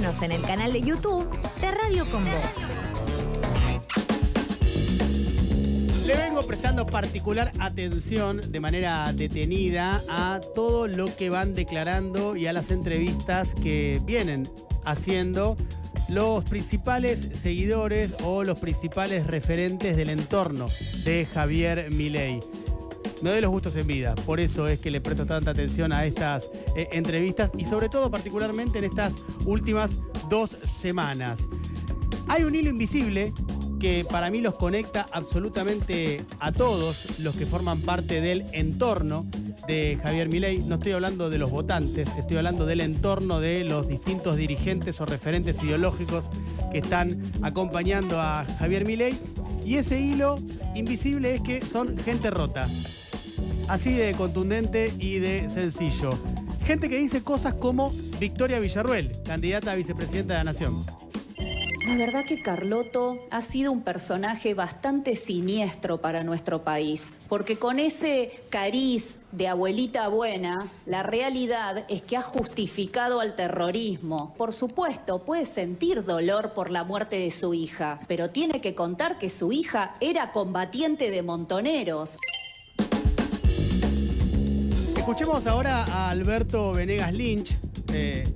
En el canal de YouTube de Radio Con Voz. Le vengo prestando particular atención de manera detenida a todo lo que van declarando y a las entrevistas que vienen haciendo los principales seguidores o los principales referentes del entorno de Javier Milei. Me doy los gustos en vida, por eso es que le presto tanta atención a estas eh, entrevistas y sobre todo particularmente en estas últimas dos semanas. Hay un hilo invisible que para mí los conecta absolutamente a todos los que forman parte del entorno de Javier Milei. No estoy hablando de los votantes, estoy hablando del entorno de los distintos dirigentes o referentes ideológicos que están acompañando a Javier Milei. Y ese hilo invisible es que son gente rota. Así de contundente y de sencillo. Gente que dice cosas como Victoria Villarruel, candidata a vicepresidenta de la Nación. La verdad que Carloto ha sido un personaje bastante siniestro para nuestro país, porque con ese cariz de abuelita buena, la realidad es que ha justificado al terrorismo. Por supuesto, puede sentir dolor por la muerte de su hija, pero tiene que contar que su hija era combatiente de montoneros. Escuchemos ahora a Alberto Venegas Lynch, eh,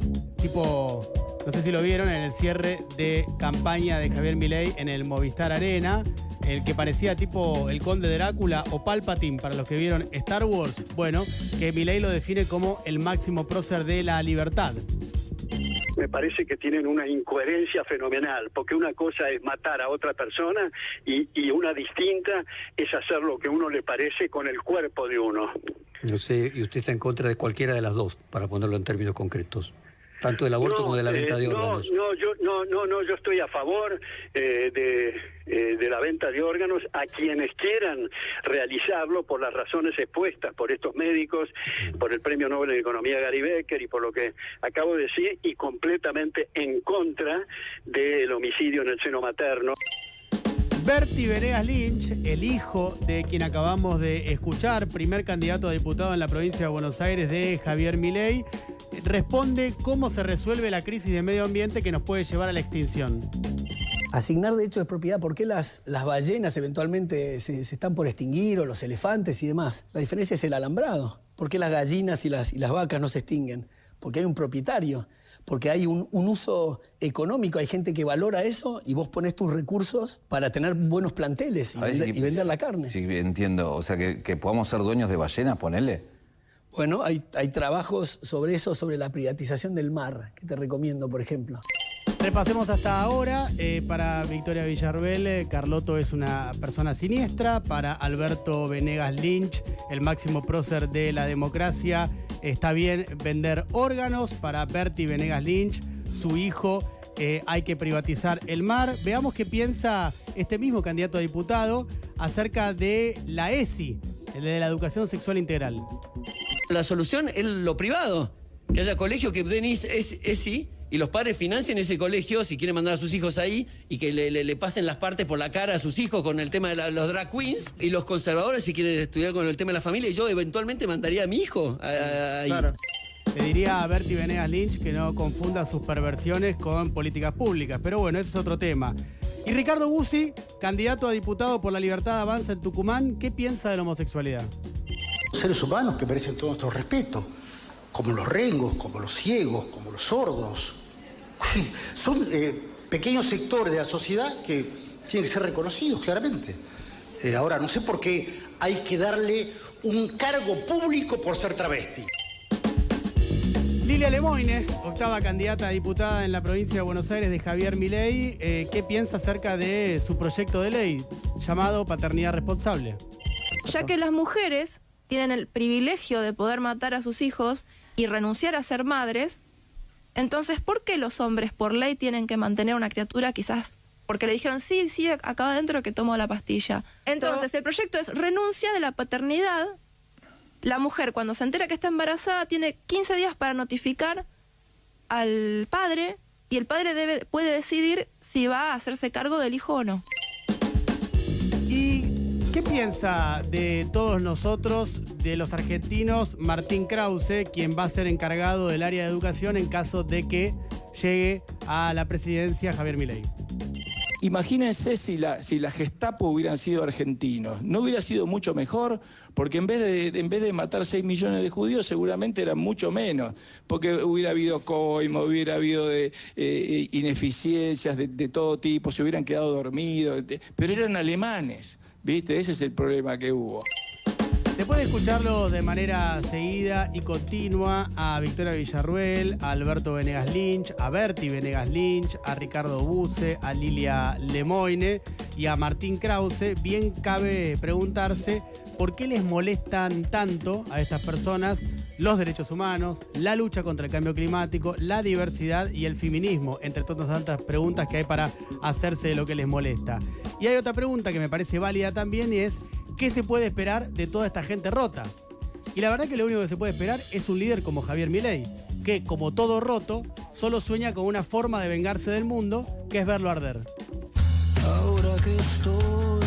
tipo no sé si lo vieron en el cierre de campaña de Javier Milei en el Movistar Arena, el que parecía tipo el conde de Drácula o Palpatine para los que vieron Star Wars. Bueno, que Milei lo define como el máximo prócer de la libertad me parece que tienen una incoherencia fenomenal, porque una cosa es matar a otra persona y, y, una distinta es hacer lo que uno le parece con el cuerpo de uno. No sé, y usted está en contra de cualquiera de las dos, para ponerlo en términos concretos tanto del aborto como de la venta de órganos. No, yo, no, no, no, yo estoy a favor eh, de, eh, de la venta de órganos a quienes quieran realizarlo por las razones expuestas por estos médicos, por el Premio Nobel de Economía Gary Becker y por lo que acabo de decir, y completamente en contra del homicidio en el seno materno. Berti Venegas Lynch, el hijo de quien acabamos de escuchar, primer candidato a diputado en la provincia de Buenos Aires de Javier Milei, responde cómo se resuelve la crisis de medio ambiente que nos puede llevar a la extinción. Asignar derechos de propiedad, ¿por qué las, las ballenas eventualmente se, están por extinguir o los elefantes y demás? La diferencia es el alambrado. ¿Por qué las gallinas y las, y las vacas no se extinguen? Porque hay un propietario porque hay un, uso económico, hay gente que valora eso y vos pones tus recursos para tener buenos planteles y, vender, la carne. Sí, entiendo. O sea, que, podamos ser dueños de ballenas, ponele. Bueno, hay, hay trabajos sobre eso, sobre la privatización del mar, que te recomiendo, por ejemplo. Repasemos hasta ahora. Eh, para Victoria Villarruel, eh, Carloto es una persona siniestra. Para Alberto Venegas Lynch, el máximo prócer de la democracia, está bien vender órganos. Para Bertie Venegas Lynch, su hijo, eh, hay que privatizar el mar. Veamos qué piensa este mismo candidato a diputado acerca de la ESI, de la educación sexual integral. La solución es lo privado. Que haya colegio que den ESI y los padres financien ese colegio si quieren mandar a sus hijos ahí y que le, pasen las partes por la cara a sus hijos con el tema de los drag queens y los conservadores si quieren estudiar con el tema de la familia y yo eventualmente mandaría a mi hijo ahí. Claro. Le diría a Bertie Venegas Lynch que no confunda sus perversiones con políticas públicas, pero bueno, ese es otro tema. Y Ricardo Bussi, candidato a diputado por la Libertad Avanza en Tucumán, ¿qué piensa de la homosexualidad? Seres humanos que merecen todo nuestro respeto, como los rengos, como los ciegos, como los sordos, son eh, pequeños sectores de la sociedad que tienen que ser reconocidos claramente. Eh, ahora, no sé por qué hay que darle un cargo público por ser travesti. Lilia Lemoine, octava candidata a diputada en la provincia de Buenos Aires de Javier Milei, eh, ¿qué piensa acerca de su proyecto de ley llamado Paternidad Responsable? Ya que las mujeres tienen el privilegio de poder matar a sus hijos y renunciar a ser madres, entonces, ¿por qué los hombres por ley tienen que mantener una criatura quizás? Porque le dijeron, sí, sí, acá adentro que tomo la pastilla. Entonces, el proyecto es renuncia de la paternidad. La mujer, cuando se entera que está embarazada, tiene 15 días para notificar al padre y el padre debe, puede decidir si va a hacerse cargo del hijo o no. ¿Qué piensa de todos nosotros, de los argentinos, Martín Krause, quien va a ser encargado del área de educación en caso de que llegue a la presidencia Javier Milei. Imagínense si la, Gestapo hubieran sido argentinos. ¿No hubiera sido mucho mejor? Porque en vez de, matar 6 millones de judíos, seguramente eran mucho menos. Porque hubiera habido coimo, hubiera habido eh, ineficiencias de, todo tipo, se hubieran quedado dormidos. Pero eran alemanes, ¿viste? Ese es el problema que hubo. Después de escucharlo de manera seguida y continua a Victoria Villarruel, a Alberto Venegas Lynch, a Berti Venegas Lynch, a Ricardo Buse, a Lilia Lemoine y a Martín Krause, bien cabe preguntarse por qué les molestan tanto a estas personas los derechos humanos, la lucha contra el cambio climático, la diversidad y el feminismo, entre todas tantas preguntas que hay para hacerse de lo que les molesta. Y hay otra pregunta que me parece válida también y es ¿qué se puede esperar de toda esta gente rota? Y la verdad que lo único que se puede esperar es un líder como Javier Milei, que como todo roto, solo sueña con una forma de vengarse del mundo, que es verlo arder. Ahora que estoy